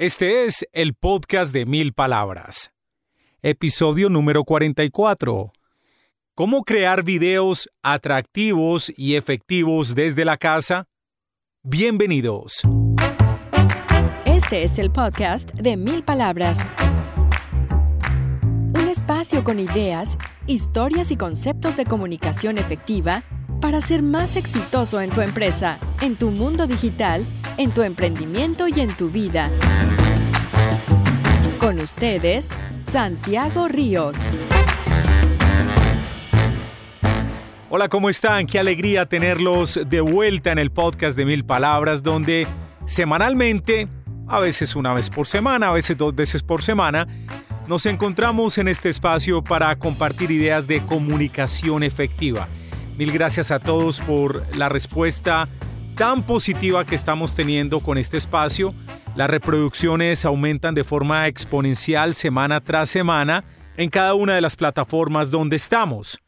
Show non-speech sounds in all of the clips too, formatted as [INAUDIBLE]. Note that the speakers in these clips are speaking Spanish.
Este es el podcast de mil palabras. Episodio número 44. ¿Cómo crear videos atractivos y efectivos desde la casa? Bienvenidos. Este es el podcast de mil palabras. Un espacio con ideas, historias y conceptos de comunicación efectiva para ser más exitoso en tu empresa, en tu mundo digital, en tu emprendimiento y en tu vida. Con ustedes, Santiago Ríos. Hola, ¿cómo están? Qué alegría tenerlos de vuelta en el podcast de Mil Palabras, donde semanalmente, a veces una vez por semana, a veces dos veces por semana, nos encontramos en este espacio para compartir ideas de comunicación efectiva. Mil gracias a todos por la respuesta tan positiva que estamos teniendo con este espacio. Las reproducciones aumentan de forma exponencial semana tras semana en cada una de las plataformas donde estamos.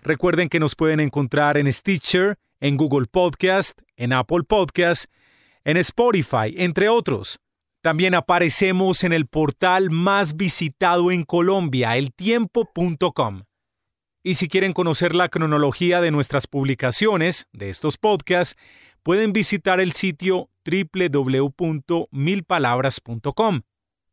Recuerden que nos pueden encontrar en Stitcher, en Google Podcast, en Apple Podcast, en Spotify, entre otros. También aparecemos en el portal más visitado en Colombia, eltiempo.com. Y si quieren conocer la cronología de nuestras publicaciones, de estos podcasts, pueden visitar el sitio www.milpalabras.com.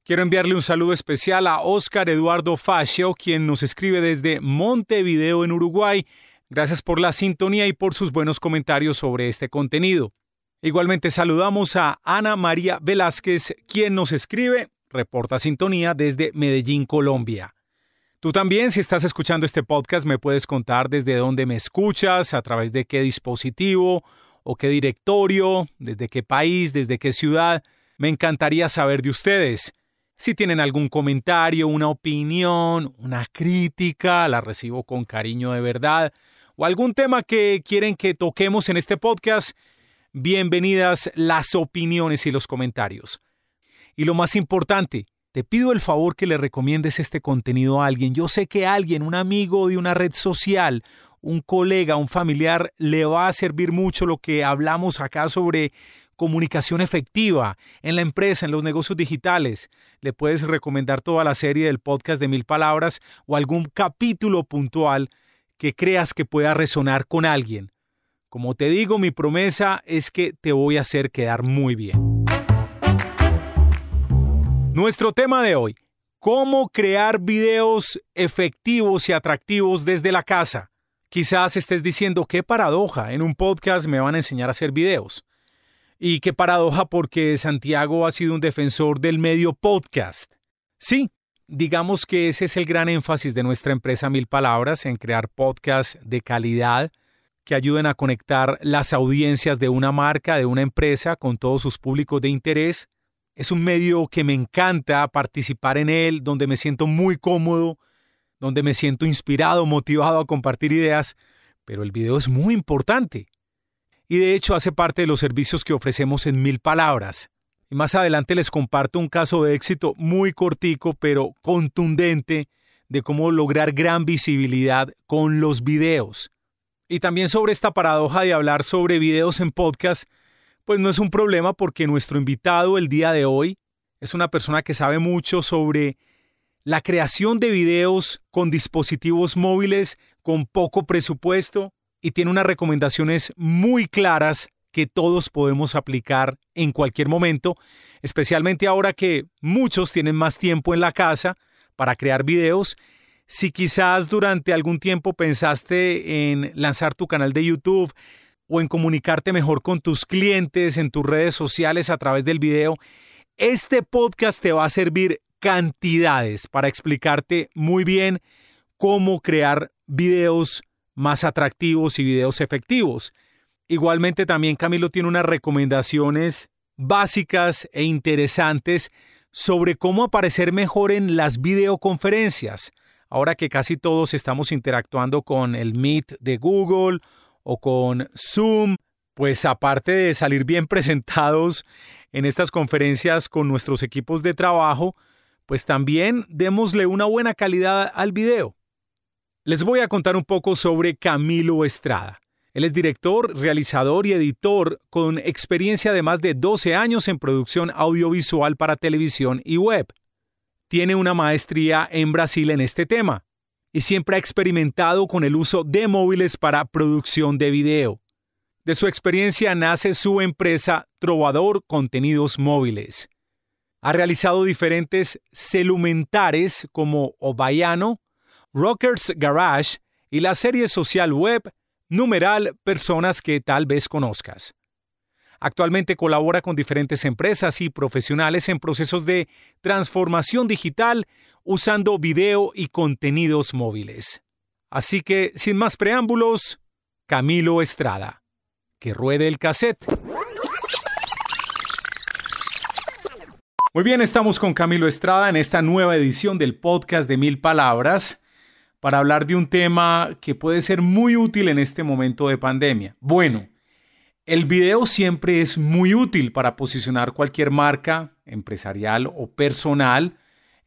Quiero enviarle un saludo especial a Oscar Eduardo Fascio, quien nos escribe desde Montevideo, en Uruguay. Gracias por la sintonía y por sus buenos comentarios sobre este contenido. Igualmente saludamos a Ana María Velázquez, quien nos escribe, reporta sintonía desde Medellín, Colombia. Tú también, si estás escuchando este podcast, me puedes contar desde dónde me escuchas, a través de qué dispositivo o qué directorio, desde qué país, desde qué ciudad. Me encantaría saber de ustedes. Si tienen algún comentario, una opinión, una crítica, la recibo con cariño de verdad, o algún tema que quieren que toquemos en este podcast, bienvenidas las opiniones y los comentarios. Y lo más importante, te pido el favor que le recomiendes este contenido a alguien. Yo sé que alguien, un amigo de una red social, un colega, un familiar, le va a servir mucho lo que hablamos acá sobre comunicación efectiva en la empresa, en los negocios digitales. Le puedes recomendar toda la serie del podcast de mil palabras o algún capítulo puntual que creas que pueda resonar con alguien. Como te digo, mi promesa es que te voy a hacer quedar muy bien. Nuestro tema de hoy, cómo crear videos efectivos y atractivos desde la casa. Quizás estés diciendo, qué paradoja, en un podcast me van a enseñar a hacer videos. Y qué paradoja porque Santiago ha sido un defensor del medio podcast. Sí, digamos que ese es el gran énfasis de nuestra empresa Mil Palabras en crear podcasts de calidad que ayuden a conectar las audiencias de una marca, de una empresa, con todos sus públicos de interés es un medio que me encanta participar en él, donde me siento muy cómodo, donde me siento inspirado, motivado a compartir ideas, pero el video es muy importante. Y de hecho hace parte de los servicios que ofrecemos en mil palabras. Y más adelante les comparto un caso de éxito muy cortico, pero contundente, de cómo lograr gran visibilidad con los videos. Y también sobre esta paradoja de hablar sobre videos en podcast, pues no es un problema porque nuestro invitado el día de hoy es una persona que sabe mucho sobre la creación de videos con dispositivos móviles con poco presupuesto y tiene unas recomendaciones muy claras que todos podemos aplicar en cualquier momento, especialmente ahora que muchos tienen más tiempo en la casa para crear videos. Si quizás durante algún tiempo pensaste en lanzar tu canal de YouTube, o en comunicarte mejor con tus clientes en tus redes sociales a través del video, este podcast te va a servir cantidades para explicarte muy bien cómo crear videos más atractivos y videos efectivos. Igualmente también Camilo tiene unas recomendaciones básicas e interesantes sobre cómo aparecer mejor en las videoconferencias. Ahora que casi todos estamos interactuando con el Meet de Google o con Zoom, pues aparte de salir bien [LAUGHS] presentados en estas conferencias con nuestros equipos de trabajo, pues también démosle una buena calidad al video. Les voy a contar un poco sobre Camilo Estrada. Él es director, realizador y editor con experiencia de más de 12 años en producción audiovisual para televisión y web. Tiene una maestría en Brasil en este tema y siempre ha experimentado con el uso de móviles para producción de video. De su experiencia nace su empresa Trovador Contenidos Móviles. Ha realizado diferentes celumentares como Obayano, Rockers Garage y la serie social web numeral personas que tal vez conozcas. Actualmente colabora con diferentes empresas y profesionales en procesos de transformación digital usando video y contenidos móviles. Así que, sin más preámbulos, Camilo Estrada. Que ruede el cassette. Muy bien, estamos con Camilo Estrada en esta nueva edición del podcast de Mil Palabras para hablar de un tema que puede ser muy útil en este momento de pandemia. Bueno, el video siempre es muy útil para posicionar cualquier marca empresarial o personal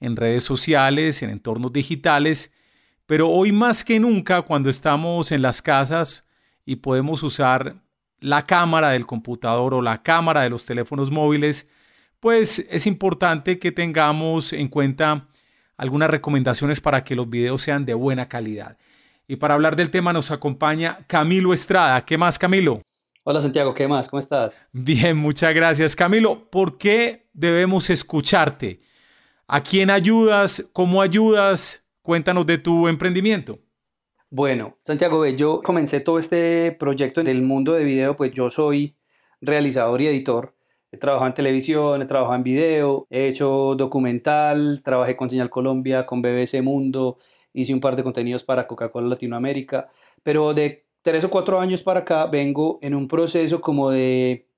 en redes sociales, en entornos digitales, pero hoy más que nunca cuando estamos en las casas y podemos usar la cámara del computador o la cámara de los teléfonos móviles, pues es importante que tengamos en cuenta algunas recomendaciones para que los videos sean de buena calidad. Y para hablar del tema nos acompaña Camilo Estrada. ¿Qué más, Camilo? Hola Santiago, ¿qué más? ¿Cómo estás? Bien, muchas gracias. Camilo, ¿por qué debemos escucharte? ¿A quién ayudas? ¿Cómo ayudas? Cuéntanos de tu emprendimiento. Bueno, Santiago, yo comencé todo este proyecto en el mundo de video, pues yo soy realizador y editor He trabajado en televisión, he trabajado en video, he hecho documental, trabajé con Señal Colombia, con BBC Mundo, hice un par de contenidos para Coca-Cola Latinoamérica, pero de tres o cuatro años para acá vengo en un proceso como de,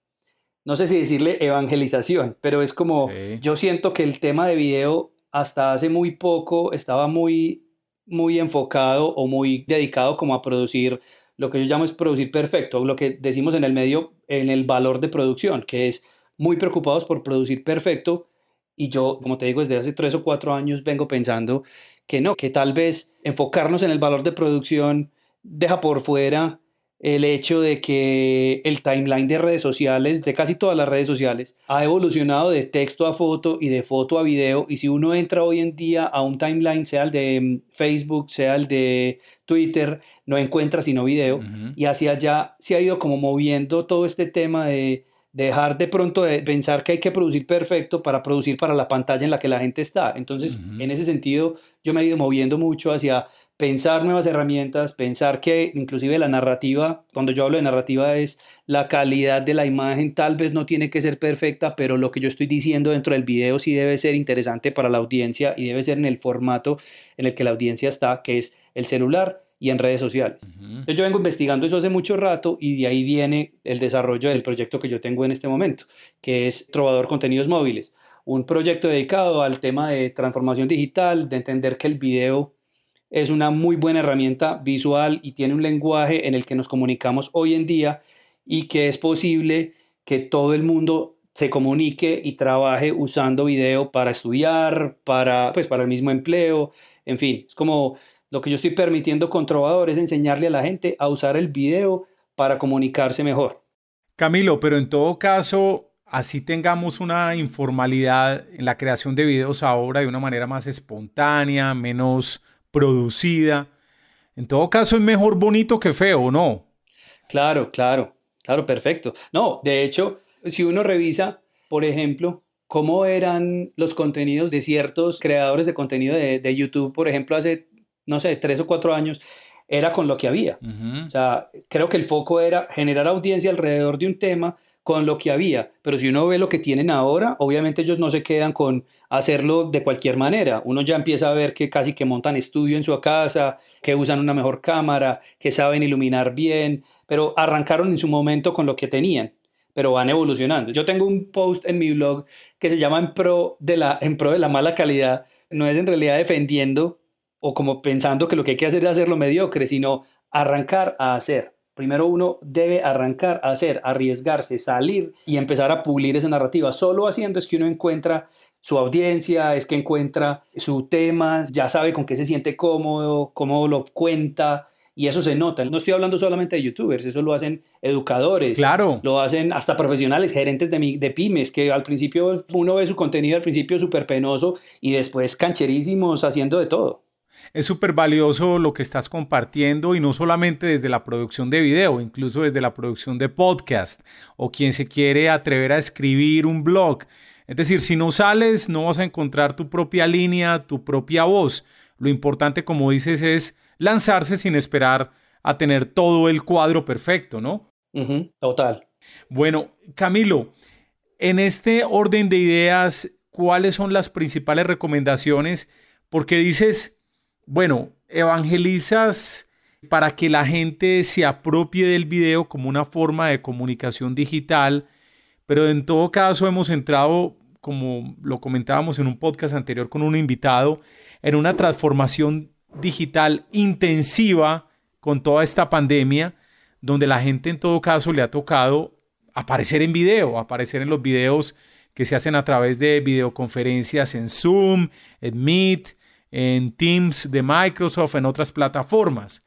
no sé si decirle evangelización, pero es como, yo siento que el tema de video hasta hace muy poco estaba muy, muy enfocado o muy dedicado como a producir lo que yo llamo es producir perfecto, lo que decimos en el medio, en el valor de producción, que es muy preocupados por producir perfecto. Y yo, como te digo, desde hace tres o cuatro años vengo pensando que no, que tal vez enfocarnos en el valor de producción deja por fuera el hecho de que el timeline de redes sociales, de casi todas las redes sociales, ha evolucionado de texto a foto y de foto a video. Y si uno entra hoy en día a un timeline, sea el de Facebook, sea el de Twitter, no encuentra sino video. Y hacia allá se ha ido como moviendo todo este tema de dejar de pronto de pensar que hay que producir perfecto para producir para la pantalla en la que la gente está. Entonces, en ese sentido, yo me he ido moviendo mucho hacia pensar nuevas herramientas, pensar que inclusive la narrativa, cuando yo hablo de narrativa es la calidad de la imagen, tal vez no tiene que ser perfecta, pero lo que yo estoy diciendo dentro del video sí debe ser interesante para la audiencia y debe ser en el formato en el que la audiencia está, que es el celular y en redes sociales. yo vengo investigando eso hace mucho rato y de ahí viene el desarrollo del proyecto que yo tengo en este momento, que es Trovador Contenidos Móviles, un proyecto dedicado al tema de transformación digital, de entender que el video es una muy buena herramienta visual y tiene un lenguaje en el que nos comunicamos hoy en día y que es posible que todo el mundo se comunique y trabaje usando video para estudiar, para, pues, para el mismo empleo, en fin, es como lo que yo estoy permitiendo con Trovador es enseñarle a la gente a usar el video para comunicarse mejor. Camilo, pero en todo caso, así tengamos una informalidad en la creación de videos ahora de una manera más espontánea, menos producida. En todo caso, es mejor bonito que feo, ¿no? Claro, claro, claro, perfecto. No, de hecho, si uno revisa, por ejemplo, cómo eran los contenidos de ciertos creadores de contenido de, de YouTube, por ejemplo, hace no sé, tres o cuatro años, era con lo que había. O sea, creo que el foco era generar audiencia alrededor de un tema con lo que había, pero si uno ve lo que tienen ahora, obviamente ellos no se quedan con hacerlo de cualquier manera. Uno ya empieza a ver que casi que montan estudio en su casa, que usan una mejor cámara, que saben iluminar bien, pero arrancaron en su momento con lo que tenían, pero van evolucionando. Yo tengo un post en mi blog que se llama en pro de la, en pro de la mala calidad. No es en realidad defendiendo o como pensando que lo que hay que hacer es hacerlo mediocre, sino arrancar a hacer. Primero uno debe arrancar a hacer, arriesgarse, salir y empezar a pulir esa narrativa. Solo haciendo es que uno encuentra su audiencia, es que encuentra su tema, ya sabe con qué se siente cómodo, cómo lo cuenta Y eso se nota. No estoy hablando solamente de youtubers, eso lo hacen educadores. Claro. Lo hacen hasta profesionales, gerentes de, de pymes, que al principio uno ve su contenido al principio súper penoso y después cancherísimos haciendo de todo. Es súper valioso lo que estás compartiendo y no solamente desde la producción de video, incluso desde la producción de podcast o quien se quiere atrever a escribir un blog. Es decir, si no sales, no vas a encontrar tu propia línea, tu propia voz. Lo importante, como dices, es lanzarse sin esperar a tener todo el cuadro perfecto, ¿no? total. Bueno, Camilo, en este orden de ideas, ¿cuáles son las principales recomendaciones? Porque dices, bueno, evangelizas para que la gente se apropie del video como una forma de comunicación digital, pero en todo caso hemos entrado, como lo comentábamos en un podcast anterior con un invitado, en una transformación digital intensiva con toda esta pandemia, donde la gente en todo caso le ha tocado aparecer en video, aparecer en los videos que se hacen a través de videoconferencias en Zoom, en Meet, en Teams de Microsoft, en otras plataformas.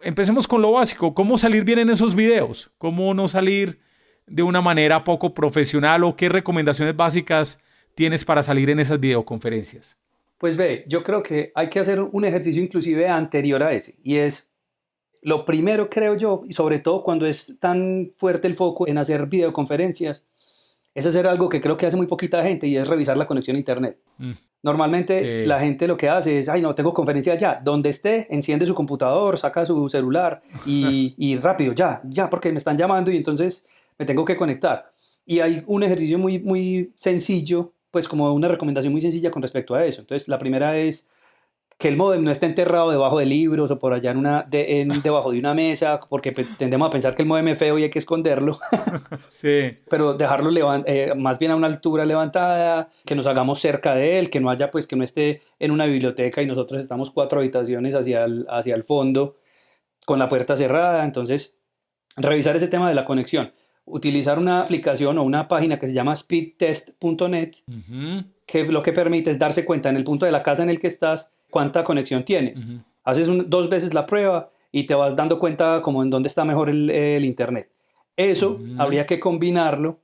Empecemos con lo básico, ¿cómo salir bien en esos videos? ¿Cómo no salir de una manera poco profesional o qué recomendaciones básicas tienes para salir en esas videoconferencias? Pues ve, yo creo que hay que hacer un ejercicio inclusive anterior a ese, y es lo primero creo yo, y sobre todo cuando es tan fuerte el foco en hacer videoconferencias, es hacer algo que creo que hace muy poquita gente y es revisar la conexión a internet. Mm. Normalmente la gente lo que hace es, ay no, tengo conferencia ya, donde esté, enciende su computador, saca su celular y, [LAUGHS] y rápido, ya, ya, porque me están llamando y entonces me tengo que conectar. Y hay un ejercicio muy, muy sencillo pues como una recomendación muy sencilla con respecto a eso. Entonces, la primera es que el modem no esté enterrado debajo de libros o por allá en una, [LAUGHS] debajo de una mesa, porque tendemos a pensar que el modem es feo y hay que esconderlo. [LAUGHS] sí. Pero dejarlo eh, más bien a una altura levantada, que nos hagamos cerca de él, que no haya, pues que no esté en una biblioteca y nosotros estamos cuatro habitaciones hacia el, hacia el fondo con la puerta cerrada. Entonces, revisar ese tema de la conexión utilizar una aplicación o una página que se llama speedtest.net, que lo que permite es darse cuenta en el punto de la casa en el que estás cuánta conexión tienes. Haces dos veces la prueba y te vas dando cuenta como en dónde está mejor el, internet. Eso habría que combinarlo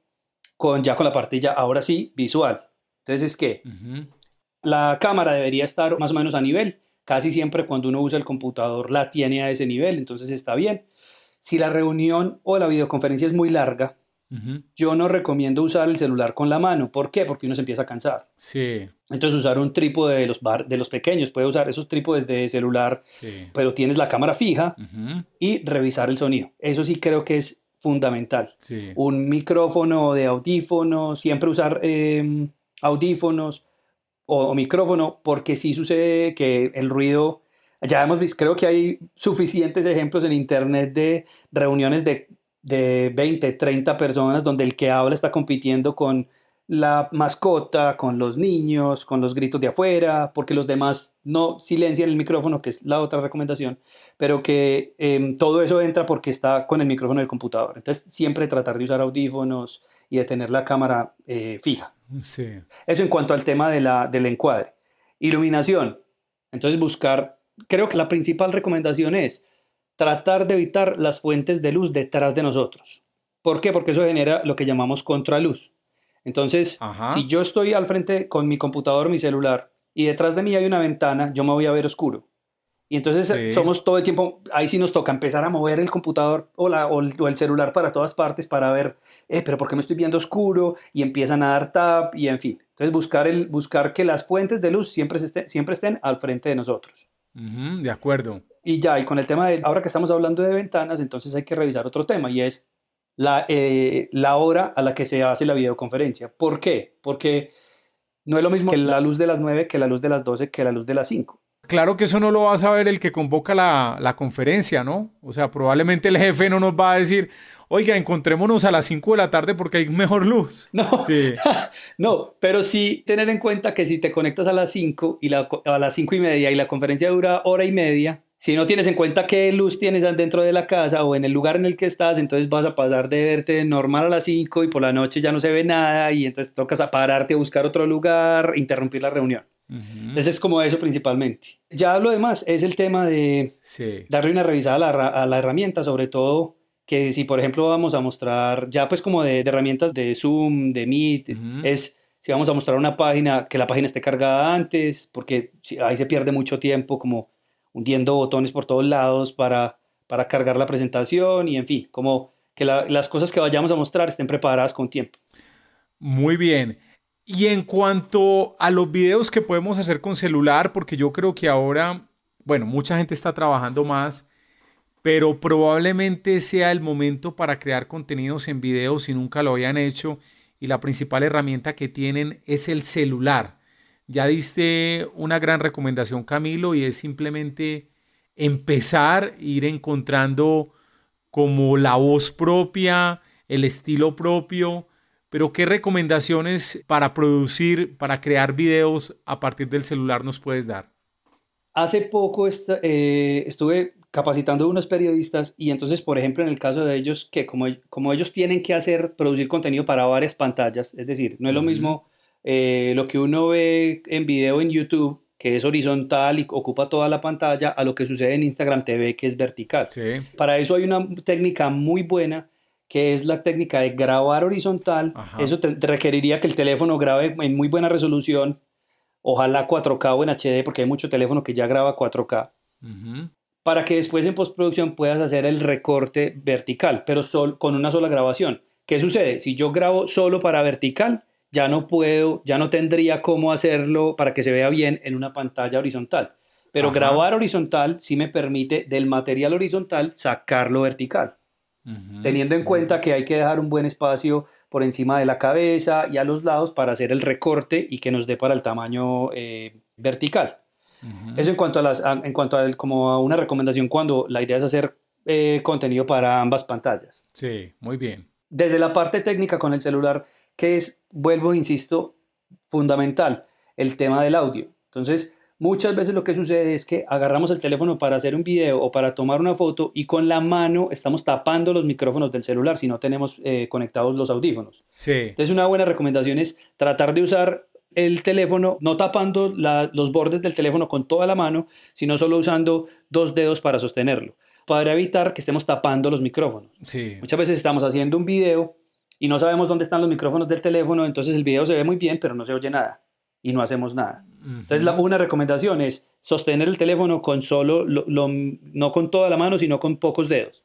con ya con la parte ya, ahora sí, visual. Entonces es que la cámara debería estar más o menos a nivel. Casi siempre cuando uno usa el computador la tiene a ese nivel, entonces está bien si la reunión o la videoconferencia es muy larga, yo no recomiendo usar el celular con la mano. ¿Por qué? Porque uno se empieza a cansar. Sí. Entonces usar un trípode de los, de los pequeños, puede usar esos trípodes de celular, pero tienes la cámara fija y revisar el sonido. Eso sí creo que es fundamental. Un micrófono de audífono, siempre usar em, audífonos o, o, micrófono, porque sí sucede que el ruido ya hemos visto, creo que hay suficientes ejemplos en Internet de reuniones de, de 20, 30 personas donde el que habla está compitiendo con la mascota, con los niños, con los gritos de afuera, porque los demás no silencian el micrófono, que es la otra recomendación, pero que em, todo eso entra porque está con el micrófono del computador. Entonces, siempre tratar de usar audífonos y de tener la cámara eh, fija. Sí. Eso en cuanto al tema de la, del encuadre. Iluminación. Entonces, buscar creo que la principal recomendación es tratar de evitar las fuentes de luz detrás de nosotros. ¿Por qué? Porque eso genera lo que llamamos contraluz. Entonces, si yo estoy al frente con mi computador, mi celular, y detrás de mí hay una ventana, yo me voy a ver oscuro. Y entonces somos todo el tiempo, ahí sí nos toca empezar a mover el computador o, la, o, el, celular para todas partes para ver, eh, pero ¿por qué me estoy viendo oscuro? Y empiezan a dar tap y en fin. Entonces buscar, el, buscar que las fuentes de luz siempre, siempre estén al frente de nosotros de acuerdo. Y ya, y con el tema de, ahora que estamos hablando de ventanas, entonces hay que revisar otro tema y es la, eh, la hora a la que se hace la videoconferencia. ¿Por qué? Porque no es lo mismo que la luz de las 9, que la luz de las 12, que la luz de las 5. Claro que eso no lo va a saber el que convoca la, la, conferencia, ¿no? O sea, probablemente el jefe no nos va a decir, oiga, encontrémonos a las 5 de la tarde porque hay mejor luz. [LAUGHS] No, sí. [LAUGHS] no, pero sí tener en cuenta que si te conectas a las 5 y la, a las 5 y media y la conferencia dura hora y media, si no tienes en cuenta qué luz tienes dentro de la casa o en el lugar en el que estás, entonces vas a pasar de verte normal a las 5 y por la noche ya no se ve nada y entonces tocas a pararte a buscar otro lugar, interrumpir la reunión. Entonces es como eso principalmente. Ya lo demás es el tema de darle una revisada a la, herramienta, sobre todo que si por ejemplo vamos a mostrar ya pues como de, herramientas de Zoom, de Meet, es si vamos a mostrar una página, que la página esté cargada antes, porque ahí se pierde mucho tiempo como hundiendo botones por todos lados para, para cargar la presentación y en fin, como que las cosas que vayamos a mostrar estén preparadas con tiempo. Muy bien. Y en cuanto a los videos que podemos hacer con celular, porque yo creo que ahora, bueno, mucha gente está trabajando más, pero probablemente sea el momento para crear contenidos en video si nunca lo habían hecho y la principal herramienta que tienen es el celular. Ya diste una gran recomendación, Camilo, y es simplemente empezar, ir encontrando como la voz propia, el estilo propio, pero ¿qué recomendaciones para producir, para crear videos a partir del celular nos puedes dar? Hace poco eh, estuve capacitando a unos periodistas y entonces, por ejemplo, en el caso de ellos, que como, como ellos tienen que hacer, producir contenido para varias pantallas, es decir, no es lo mismo eh, lo que uno ve en video en YouTube, que es horizontal y ocupa toda la pantalla, a lo que sucede en Instagram TV, que es vertical. Para eso hay una técnica muy buena que es la técnica de grabar horizontal. Eso te, requeriría que el teléfono grabe en muy buena resolución, ojalá 4K o en HD, porque hay mucho teléfono que ya graba 4K para que después en postproducción puedas hacer el recorte vertical, pero con una sola grabación. ¿Qué sucede? Si yo grabo solo para vertical, ya no puedo, ya no tendría cómo hacerlo para que se vea bien en una pantalla horizontal. Pero grabar horizontal sí me permite del material horizontal sacarlo vertical. Teniendo en cuenta que hay que dejar un buen espacio por encima de la cabeza y a los lados para hacer el recorte y que nos dé para el tamaño eh, vertical. Eso en cuanto a las, en cuanto a como a una recomendación cuando la idea es hacer eh, contenido para ambas pantallas. Sí, muy bien. Desde la parte técnica con el celular, que es, vuelvo, insisto, fundamental, el tema del audio. Entonces, muchas veces lo que sucede es que agarramos el teléfono para hacer un video o para tomar una foto y con la mano estamos tapando los micrófonos del celular si no tenemos eh, conectados los audífonos. Sí. Entonces, una buena recomendación es tratar de usar el teléfono, no tapando los bordes del teléfono con toda la mano, sino solo usando dos dedos para sostenerlo, para evitar que estemos tapando los micrófonos. Sí. Muchas veces estamos haciendo un video y no sabemos dónde están los micrófonos del teléfono, entonces el video se ve muy bien, pero no se oye nada y no hacemos nada. Entonces, la, una recomendación es sostener el teléfono con solo, no con toda la mano, sino con pocos dedos.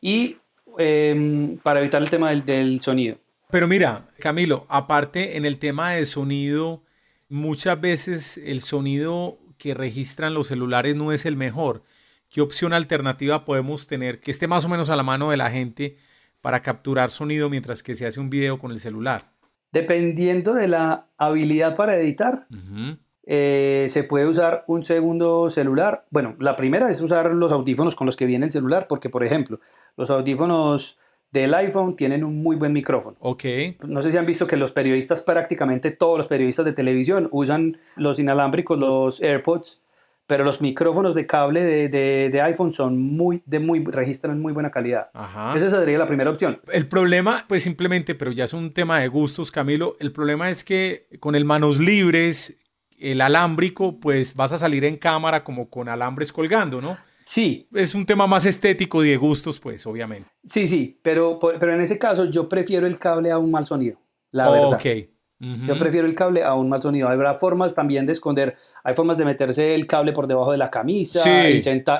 Y em, para evitar el tema del sonido. Pero mira, Camilo, aparte en el tema de sonido, muchas veces el sonido que registran los celulares no es el mejor. ¿Qué opción alternativa podemos tener que esté más o menos a la mano de la gente para capturar sonido mientras que se hace un video con el celular? Dependiendo de la habilidad para editar, eh, se puede usar un segundo celular. Bueno, la primera es usar los audífonos con los que viene el celular, porque por ejemplo, los audífonos del iPhone tienen un muy buen micrófono. Ok. No sé si han visto que los periodistas, prácticamente todos los periodistas de televisión, usan los inalámbricos, los AirPods, pero los micrófonos de cable de, iPhone son muy, de muy, registran muy buena calidad. Ajá. Esa sería la primera opción. El problema, pues simplemente, pero ya es un tema de gustos, Camilo, el problema es que con el manos libres, el alámbrico, pues vas a salir en cámara como con alambres colgando, ¿no? Sí. Es un tema más estético y de gustos, pues, obviamente. Sí, sí, pero, pero en ese caso yo prefiero el cable a un mal sonido, la verdad. Ok. Yo prefiero el cable a un mal sonido. Habrá formas también de esconder, hay formas de meterse el cable por debajo de la camisa, sí.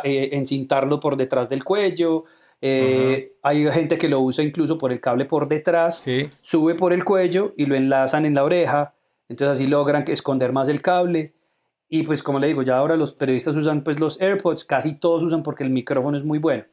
Eh, encintarlo por detrás del cuello. Eh, hay gente que lo usa incluso por el cable por detrás, sí. sube por el cuello y lo enlazan en la oreja. Entonces así logran esconder más el cable. Y pues como le digo, ya ahora los periodistas usan pues los AirPods, casi todos usan porque el micrófono es muy bueno.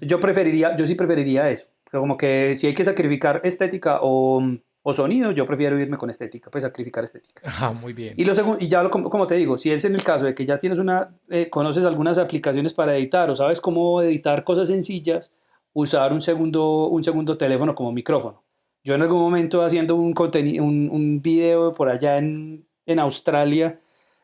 Yo preferiría, yo sí preferiría eso. Pero como que si hay que sacrificar estética o, o, sonido, yo prefiero irme con estética, pues sacrificar estética. Ah, muy bien. Y, lo segundo, y ya lo, como te digo, si es en el caso de que ya tienes una, eh, conoces algunas aplicaciones para editar o sabes cómo editar cosas sencillas, usar un segundo, un segundo teléfono como micrófono. Yo en algún momento haciendo un, un, un video por allá en, en Australia,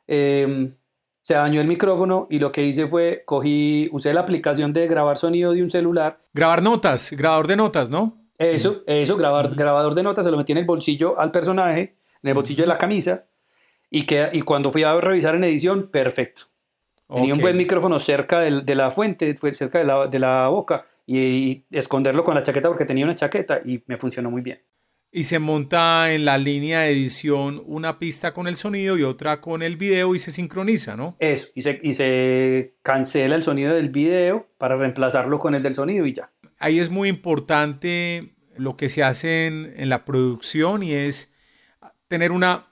Em, se dañó el micrófono y lo que hice fue, cogí, usé la aplicación de grabar sonido de un celular. Grabar notas, grabador de notas, ¿no? Eso, eso, grabar, grabador de notas, se lo metí en el bolsillo al personaje, en el bolsillo de la camisa, y, que, y cuando fui a revisar en edición, perfecto. Tenía un buen micrófono cerca de, la fuente, cerca de la, de la boca, y, esconderlo con la chaqueta porque tenía una chaqueta y me funcionó muy bien. Y se monta en la línea de edición una pista con el sonido y otra con el video y se sincroniza, ¿no? Eso, y se, y se cancela el sonido del video para reemplazarlo con el del sonido y ya. Ahí es muy importante lo que se hace en, en la producción y es tener una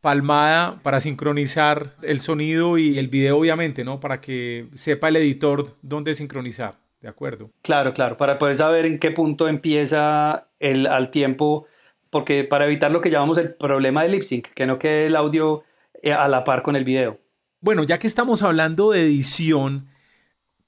palmada para sincronizar el sonido y el video, obviamente, ¿no? Para que sepa el editor dónde sincronizar. ¿De acuerdo? Claro, claro, para poder saber en qué punto empieza el, al tiempo, porque para evitar lo que llamamos el problema de lip sync, que no quede el audio eh, a la par con el video. Bueno, ya que estamos hablando de edición,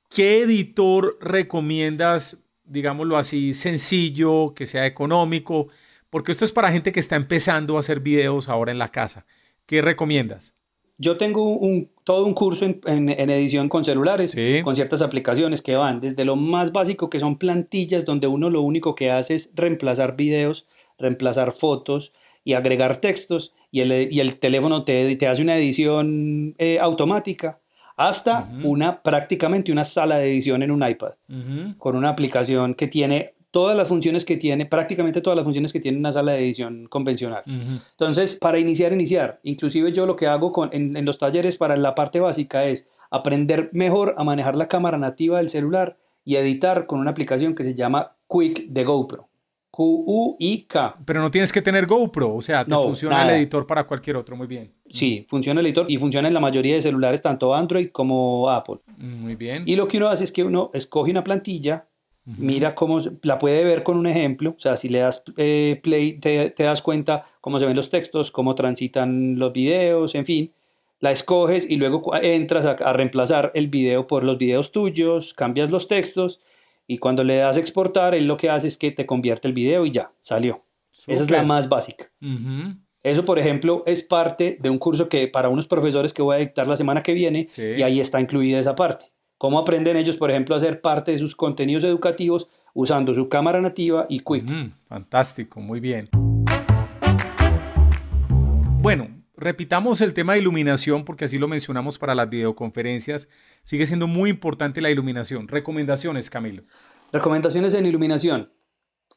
¿qué editor recomiendas, digámoslo así, sencillo, que sea económico? Porque esto es para gente que está empezando a hacer videos ahora en la casa. ¿Qué recomiendas? Yo tengo un, todo un curso en, edición con celulares, con ciertas aplicaciones que van desde lo más básico, que son plantillas, donde uno lo único que hace es reemplazar videos, reemplazar fotos y agregar textos, y el, y el teléfono te, te, hace una edición eh, automática, hasta una prácticamente una sala de edición en un iPad, con una aplicación que tiene todas las funciones que tiene, prácticamente todas las funciones que tiene una sala de edición convencional. Entonces, para iniciar, iniciar, inclusive yo lo que hago con, en, los talleres para la parte básica es aprender mejor a manejar la cámara nativa del celular y editar con una aplicación que se llama Quick de GoPro. Q-U-I-K. Pero no tienes que tener GoPro, o sea, te funciona el editor para cualquier otro, muy bien. Sí, funciona el editor y funciona en la mayoría de celulares, tanto Android como Apple. Muy bien. Y lo que uno hace es que uno escoge una plantilla, Mira cómo la puede ver con un ejemplo, o sea, si le das eh, play te, das cuenta cómo se ven los textos, cómo transitan los videos, en fin. La escoges y luego entras a, reemplazar el video por los videos tuyos, cambias los textos y cuando le das exportar, él lo que hace es que te convierte el video y ya, salió. Esa es la más básica. Eso, por ejemplo, es parte de un curso que para unos profesores que voy a dictar la semana que viene y ahí está incluida esa parte. ¿Cómo aprenden ellos, por ejemplo, a hacer parte de sus contenidos educativos usando su cámara nativa y Quick? fantástico, muy bien. Bueno, repitamos el tema de iluminación porque así lo mencionamos para las videoconferencias. Sigue siendo muy importante la iluminación. Recomendaciones, Camilo. Recomendaciones en iluminación.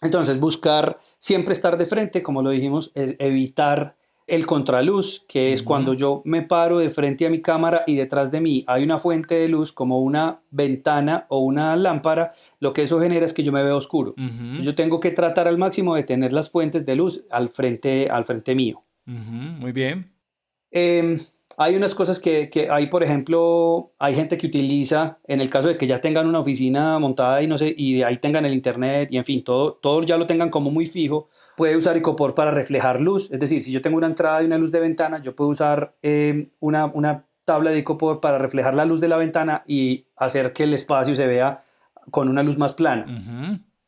Entonces, buscar siempre estar de frente, como lo dijimos, es evitar el contraluz, que es cuando yo me paro de frente a mi cámara y detrás de mí hay una fuente de luz como una ventana o una lámpara, lo que eso genera es que yo me veo oscuro. Yo tengo que tratar al máximo de tener las fuentes de luz al frente, al frente mío. Muy bien. Em, hay unas cosas que, que, hay, por ejemplo, hay gente que utiliza, en el caso de que ya tengan una oficina montada y no sé, y de ahí tengan el internet y en fin, todo, todo ya lo tengan como muy fijo, puede usar Icopor para reflejar luz. Es decir, si yo tengo una entrada y una luz de ventana, yo puedo usar em, una, una, tabla de Icopor para reflejar la luz de la ventana y hacer que el espacio se vea con una luz más plana.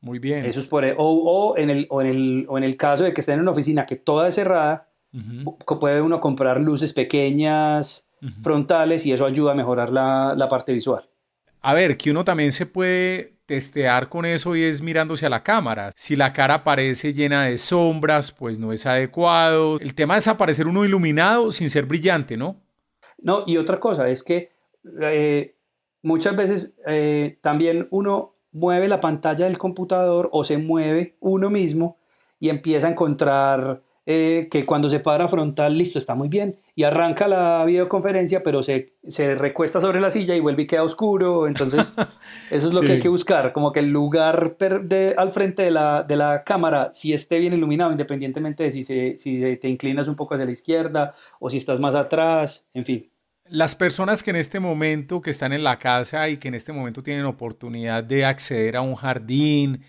Muy bien. Eso es por, e, o, o, en el, o, en el, o en el caso de que estén en una oficina que toda es cerrada, puede uno comprar luces pequeñas, frontales, y eso ayuda a mejorar la, la parte visual. A ver, que uno también se puede testear con eso y es mirándose a la cámara. Si la cara parece llena de sombras, pues no es adecuado. El tema es aparecer uno iluminado sin ser brillante, ¿no? No, y otra cosa es que eh, muchas veces eh, también uno mueve la pantalla del computador o se mueve uno mismo y empieza a encontrar eh, que cuando se para frontal, listo, está muy bien, y arranca la videoconferencia, pero se, se recuesta sobre la silla y vuelve y queda oscuro, entonces [LAUGHS] eso es lo que hay que buscar, como que el lugar de, al frente de la, de la cámara si esté bien iluminado, independientemente de si, se, si te inclinas un poco hacia la izquierda o si estás más atrás, en fin. Las personas que en este momento, que están en la casa y que en este momento tienen oportunidad de acceder a un jardín,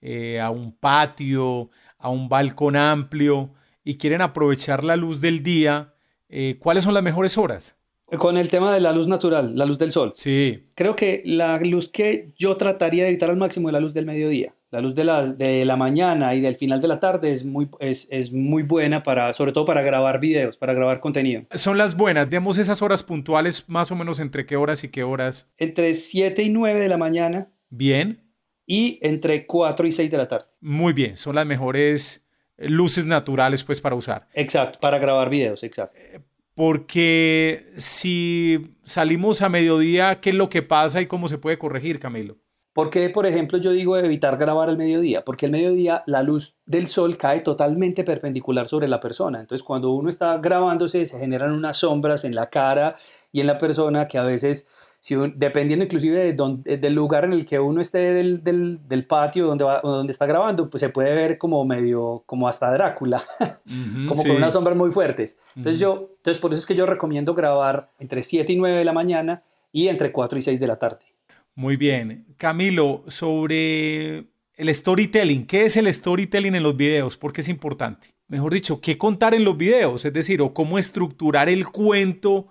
eh, a un patio, a un balcón amplio, y quieren aprovechar la luz del día, eh, ¿cuáles son las mejores horas? Con el tema de la luz natural, la luz del sol. Sí. Creo que la luz que yo trataría de evitar al máximo es la luz del mediodía. La luz de la, de la mañana y del final de la tarde es muy, es, es, muy buena para, sobre todo para grabar videos, para grabar contenido. Son las buenas. Demos esas horas puntuales, más o menos entre qué horas y qué horas. Entre 7 y 9 de la mañana. Bien. Y entre 4 y 6 de la tarde. Muy bien. Son las mejores luces naturales pues para usar. Exacto, para grabar videos, exacto. Eh, Porque si salimos a mediodía, ¿qué es lo que pasa y cómo se puede corregir, Camilo? ¿Por qué, por ejemplo, yo digo evitar grabar al mediodía? Porque al mediodía la luz del sol cae totalmente perpendicular sobre la persona. Entonces, cuando uno está grabándose, se generan unas sombras en la cara y en la persona que a veces, si dependiendo inclusive de del lugar en el que uno esté del, del, patio donde, va, donde está grabando, pues se puede ver como medio, como hasta Drácula, [LAUGHS] como con unas sombras muy fuertes. Entonces, yo, entonces, por eso es que yo recomiendo grabar entre 7 y 9 de la mañana y entre 4 y 6 de la tarde. Muy bien. Camilo, sobre el storytelling, ¿qué es el storytelling en los videos? ¿Por qué es importante? Mejor dicho, ¿qué contar en los videos? Es decir, o cómo estructurar el cuento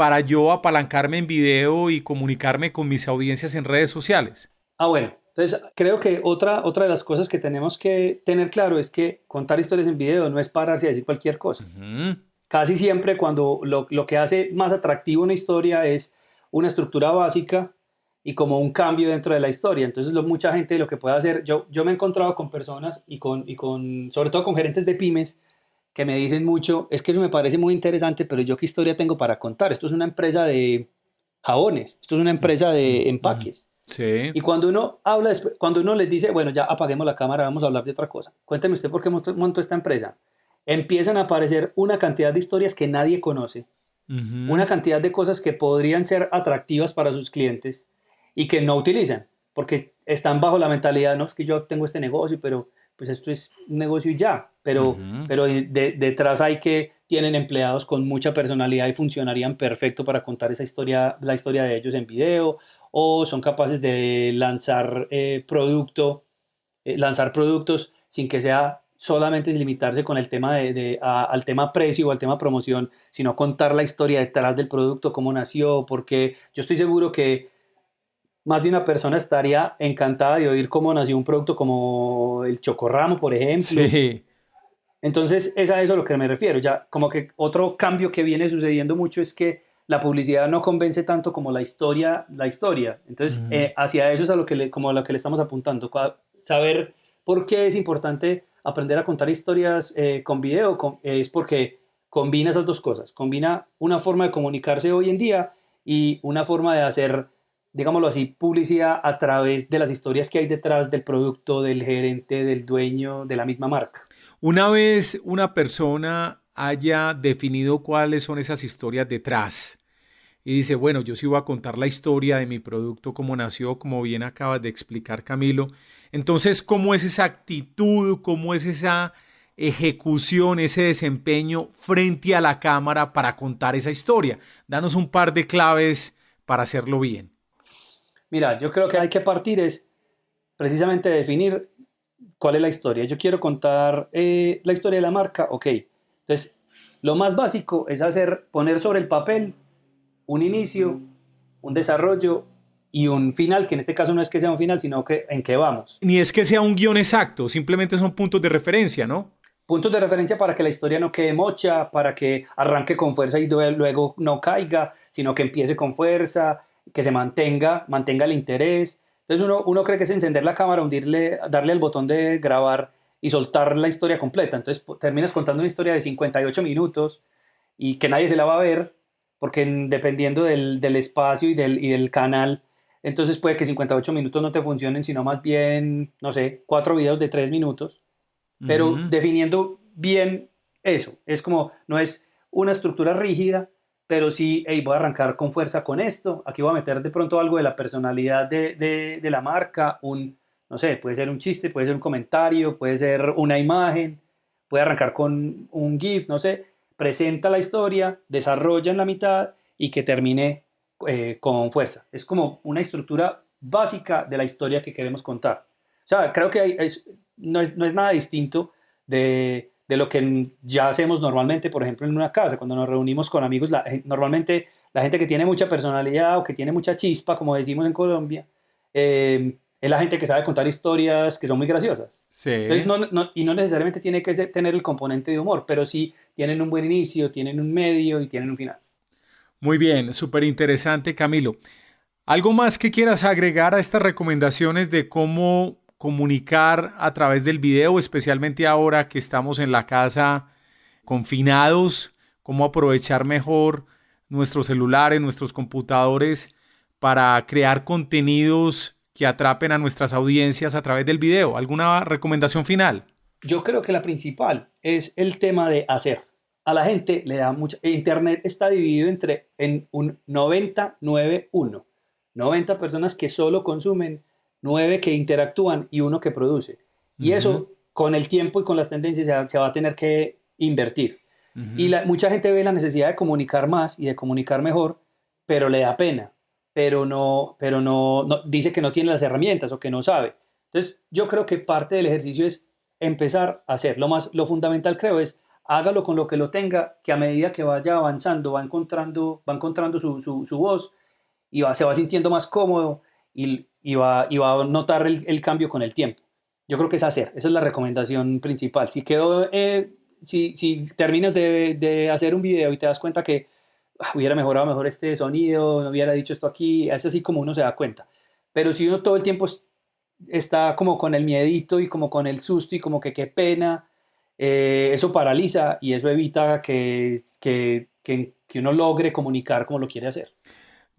para yo apalancarme en video y comunicarme con mis audiencias en redes sociales. Ah, bueno. Entonces, creo que otra, otra de las cosas que tenemos que tener claro es que contar historias en video no es pararse a decir cualquier cosa. Casi siempre cuando lo, lo que hace más atractivo una historia es una estructura básica y como un cambio dentro de la historia. Entonces, lo, mucha gente lo que puede hacer, yo, yo me he encontrado con personas y con, y con, sobre todo con gerentes de pymes, que me dicen mucho, es que eso me parece muy interesante, pero yo qué historia tengo para contar. Esto es una empresa de jabones, esto es una empresa de empaques. Sí. Y cuando uno habla, cuando uno les dice, bueno, ya apaguemos la cámara, vamos a hablar de otra cosa. Cuénteme usted por qué montó esta empresa. Empiezan a aparecer una cantidad de historias que nadie conoce, una cantidad de cosas que podrían ser atractivas para sus clientes y que no utilizan, porque están bajo la mentalidad, no, es que yo tengo este negocio, pero pues esto es un negocio y ya, pero, pero detrás hay que tienen empleados con mucha personalidad y funcionarían perfecto para contar esa historia, la historia de ellos en video, o son capaces de lanzar eh, producto, eh, lanzar productos sin que sea solamente limitarse con el tema de, al tema precio o al tema promoción, sino contar la historia detrás del producto, cómo nació, porque yo estoy seguro que más de una persona estaría encantada de oír cómo nació un producto como el chocorramo, por ejemplo. Sí. Entonces, es a eso a lo que me refiero. Ya, como que otro cambio que viene sucediendo mucho es que la publicidad no convence tanto como la historia, la historia. Entonces, eh, hacia eso es a lo que le, como a lo que le estamos apuntando. Saber por qué es importante aprender a contar historias eh, con video es porque combina esas dos cosas. Combina una forma de comunicarse hoy en día y una forma de hacer digámoslo así, publicidad a través de las historias que hay detrás del producto, del gerente, del dueño, de la misma marca. Una vez una persona haya definido cuáles son esas historias detrás y dice, bueno, yo sí voy a contar la historia de mi producto, cómo nació, como bien acabas de explicar Camilo, entonces, ¿cómo es esa actitud, cómo es esa ejecución, ese desempeño frente a la cámara para contar esa historia? Danos un par de claves para hacerlo bien. Mira, yo creo que hay que partir es precisamente definir cuál es la historia. Yo quiero contar eh, la historia de la marca, ok. Entonces, lo más básico es hacer, poner sobre el papel un inicio, un desarrollo y un final, que en este caso no es que sea un final, sino que en qué vamos. Ni es que sea un guion exacto, simplemente son puntos de referencia, ¿no? Puntos de referencia para que la historia no quede mocha, para que arranque con fuerza y luego no caiga, sino que empiece con fuerza, que se mantenga, mantenga el interés. Entonces uno, uno cree que es encender la cámara, hundirle, darle el botón de grabar y soltar la historia completa. Entonces terminas contando una historia de 58 minutos y que nadie se la va a ver, porque dependiendo del, del espacio y del, y del canal, entonces puede que 58 minutos no te funcionen, sino más bien, no sé, cuatro videos de tres minutos. Pero definiendo bien eso, es como, no es una estructura rígida, pero sí, voy a arrancar con fuerza con esto, aquí voy a meter de pronto algo de la personalidad de, la marca, un, no sé, puede ser un chiste, puede ser un comentario, puede ser una imagen, puede arrancar con un GIF, no sé, presenta la historia, desarrolla en la mitad y que termine eh, con fuerza. Es como una estructura básica de la historia que queremos contar. O sea, creo que no es nada distinto de de lo que ya hacemos normalmente, por ejemplo, en una casa, cuando nos reunimos con amigos, normalmente la gente que tiene mucha personalidad o que tiene mucha chispa, como decimos en Colombia, eh, es la gente que sabe contar historias que son muy graciosas. Sí. y no necesariamente tiene que tener el componente de humor, pero sí tienen un buen inicio, tienen un medio y tienen un final. Muy bien, súper interesante, Camilo. ¿Algo más que quieras agregar a estas recomendaciones de cómo comunicar a través del video, especialmente ahora que estamos en la casa confinados, cómo aprovechar mejor nuestros celulares, nuestros computadores para crear contenidos que atrapen a nuestras audiencias a través del video. ¿Alguna recomendación final? Yo creo que la principal es el tema de hacer. A la gente le da mucho. Internet está dividido entre en un 90-9-1. 90 personas que solo consumen, 9 que interactúan y uno que produce. Y eso con el tiempo y con las tendencias se va, a tener que invertir. Y la, mucha gente ve la necesidad de comunicar más y de comunicar mejor, pero le da pena, pero no, pero no, dice que no tiene las herramientas o que no sabe. Entonces, yo creo que parte del ejercicio es empezar a hacer. Lo más, lo fundamental creo es hágalo con lo que lo tenga, que a medida que vaya avanzando va encontrando, va encontrando su, su, voz y va, se va sintiendo más cómodo y, y, va, y va a notar el, el, cambio con el tiempo. Yo creo que es hacer, esa es la recomendación principal. Si quedó eh, si, si terminas de, de, hacer un video y te das cuenta que ah, hubiera mejorado mejor este sonido, no hubiera dicho esto aquí, es así como uno se da cuenta. Pero si uno todo el tiempo está como con el miedito y como con el susto y como que qué pena, eh, eso paraliza y eso evita que, que, que, que, uno logre comunicar como lo quiere hacer.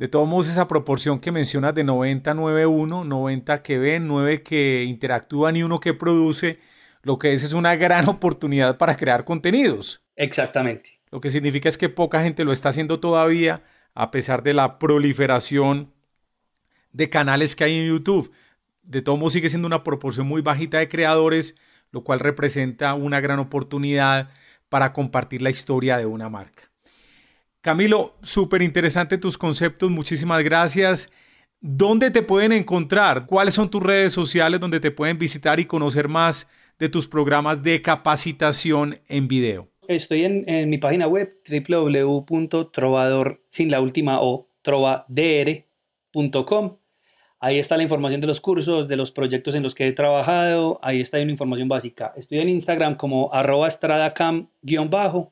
De todos modos, esa proporción que mencionas de 90-9-1, 90 que ven, 9 que interactúan y uno que produce, lo que es es una gran [LAUGHS] oportunidad para crear contenidos. Exactamente. Lo que significa es que poca gente lo está haciendo todavía, a pesar de la proliferación de canales que hay en YouTube. De todo modo sigue siendo una proporción muy bajita de creadores, lo cual representa una gran oportunidad para compartir la historia de una marca. Camilo, súper interesante tus conceptos, muchísimas gracias. ¿Dónde te pueden encontrar? ¿Cuáles son tus redes sociales donde te pueden visitar y conocer más de tus programas de capacitación en video? Estoy en, mi página web www.trovador sin la última o trovadr.com. Ahí está la información de los cursos, de los proyectos en los que he trabajado. Ahí está una información básica. Estoy en Instagram como arroba estradacam-bajo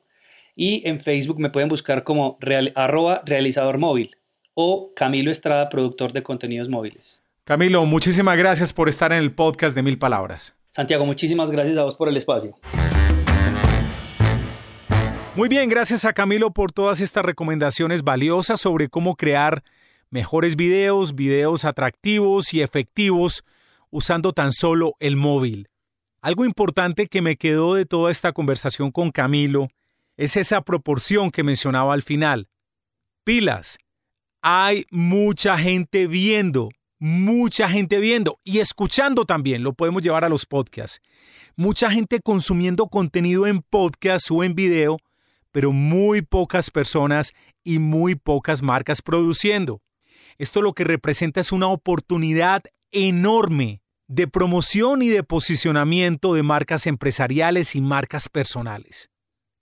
y en Facebook me pueden buscar como arroba realizador móvil o Camilo Estrada, productor de contenidos móviles. Camilo, muchísimas gracias por estar en el podcast de Mil Palabras. Santiago, muchísimas gracias a vos por el espacio. Muy bien, gracias a Camilo por todas estas recomendaciones valiosas sobre cómo crear mejores videos, videos atractivos y efectivos usando tan solo el móvil. Algo importante que me quedó de toda esta conversación con Camilo es esa proporción que mencionaba al final. Pilas, hay mucha gente viendo, mucha gente viendo y escuchando también, lo podemos llevar a los podcasts. Mucha gente consumiendo contenido en podcast o en video, pero muy pocas personas y muy pocas marcas produciendo. Esto lo que representa es una oportunidad enorme de promoción y de posicionamiento de marcas empresariales y marcas personales.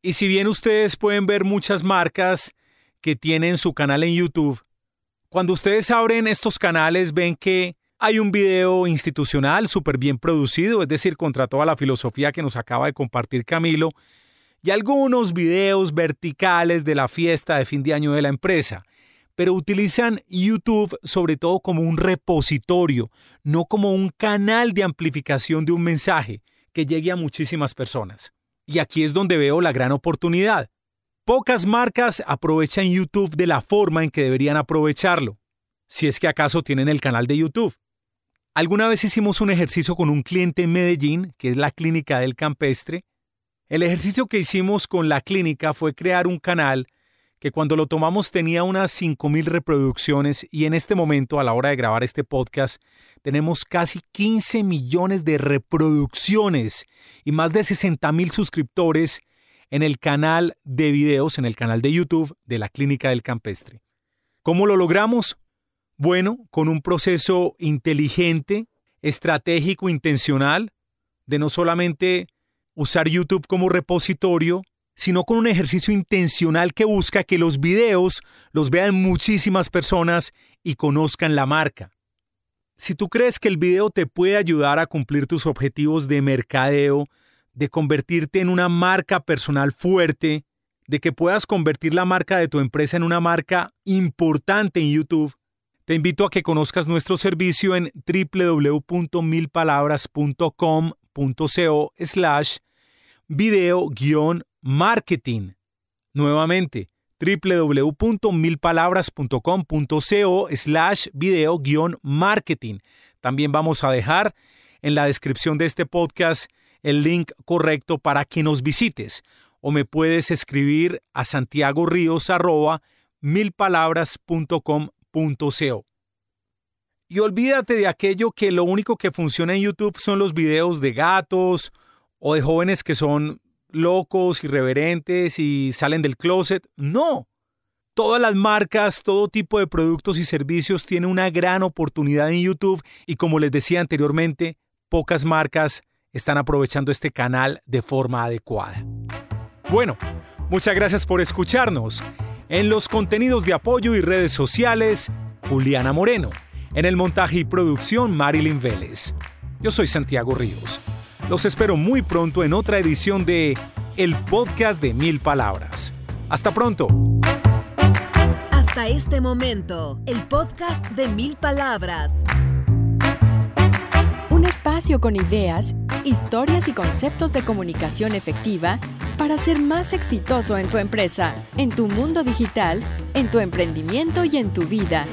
Y si bien ustedes pueden ver muchas marcas que tienen su canal en YouTube, cuando ustedes abren estos canales ven que hay un video institucional súper bien producido, es decir, contra toda la filosofía que nos acaba de compartir Camilo, y algunos videos verticales de la fiesta de fin de año de la empresa, pero utilizan YouTube sobre todo como un repositorio, no como un canal de amplificación de un mensaje que llegue a muchísimas personas. Y aquí es donde veo la gran oportunidad. Pocas marcas aprovechan YouTube de la forma en que deberían aprovecharlo, si es que acaso tienen el canal de YouTube. Alguna vez hicimos un ejercicio con un cliente en Medellín, que es la clínica del campestre. El ejercicio que hicimos con la clínica fue crear un canal que cuando lo tomamos tenía unas 5.000 reproducciones y en este momento, a la hora de grabar este podcast, tenemos casi 15 millones de reproducciones y más de 60.000 suscriptores en el canal de videos, en el canal de YouTube de la Clínica del Campestre. ¿Cómo lo logramos? Bueno, con un proceso inteligente, estratégico, intencional, de no solamente usar YouTube como repositorio, sino con un ejercicio intencional que busca que los videos los vean muchísimas personas y conozcan la marca. Si tú crees que el video te puede ayudar a cumplir tus objetivos de mercadeo, de convertirte en una marca personal fuerte, de que puedas convertir la marca de tu empresa en una marca importante en YouTube, te invito a que conozcas nuestro servicio en www.milpalabras.com.co slash video-marketing. Nuevamente, www.milpalabras.com.co slash video marketing. También vamos a dejar en la descripción de este podcast el link correcto para que nos visites o me puedes escribir a santiago ríos milpalabras.com.co. Y olvídate de aquello que lo único que funciona en YouTube son los videos de gatos o de jóvenes que son locos, irreverentes y salen del closet. No. Todas las marcas, todo tipo de productos y servicios tienen una gran oportunidad en YouTube y como les decía anteriormente, pocas marcas están aprovechando este canal de forma adecuada. Bueno, muchas gracias por escucharnos. En los contenidos de apoyo y redes sociales, Juliana Moreno. En el montaje y producción, Marilyn Vélez. Yo soy Santiago Ríos. Los espero muy pronto en otra edición de El Podcast de Mil Palabras. Hasta pronto. Hasta este momento, el podcast de Mil Palabras. Un espacio con ideas, historias y conceptos de comunicación efectiva para ser más exitoso en tu empresa, en tu mundo digital, en tu emprendimiento y en tu vida.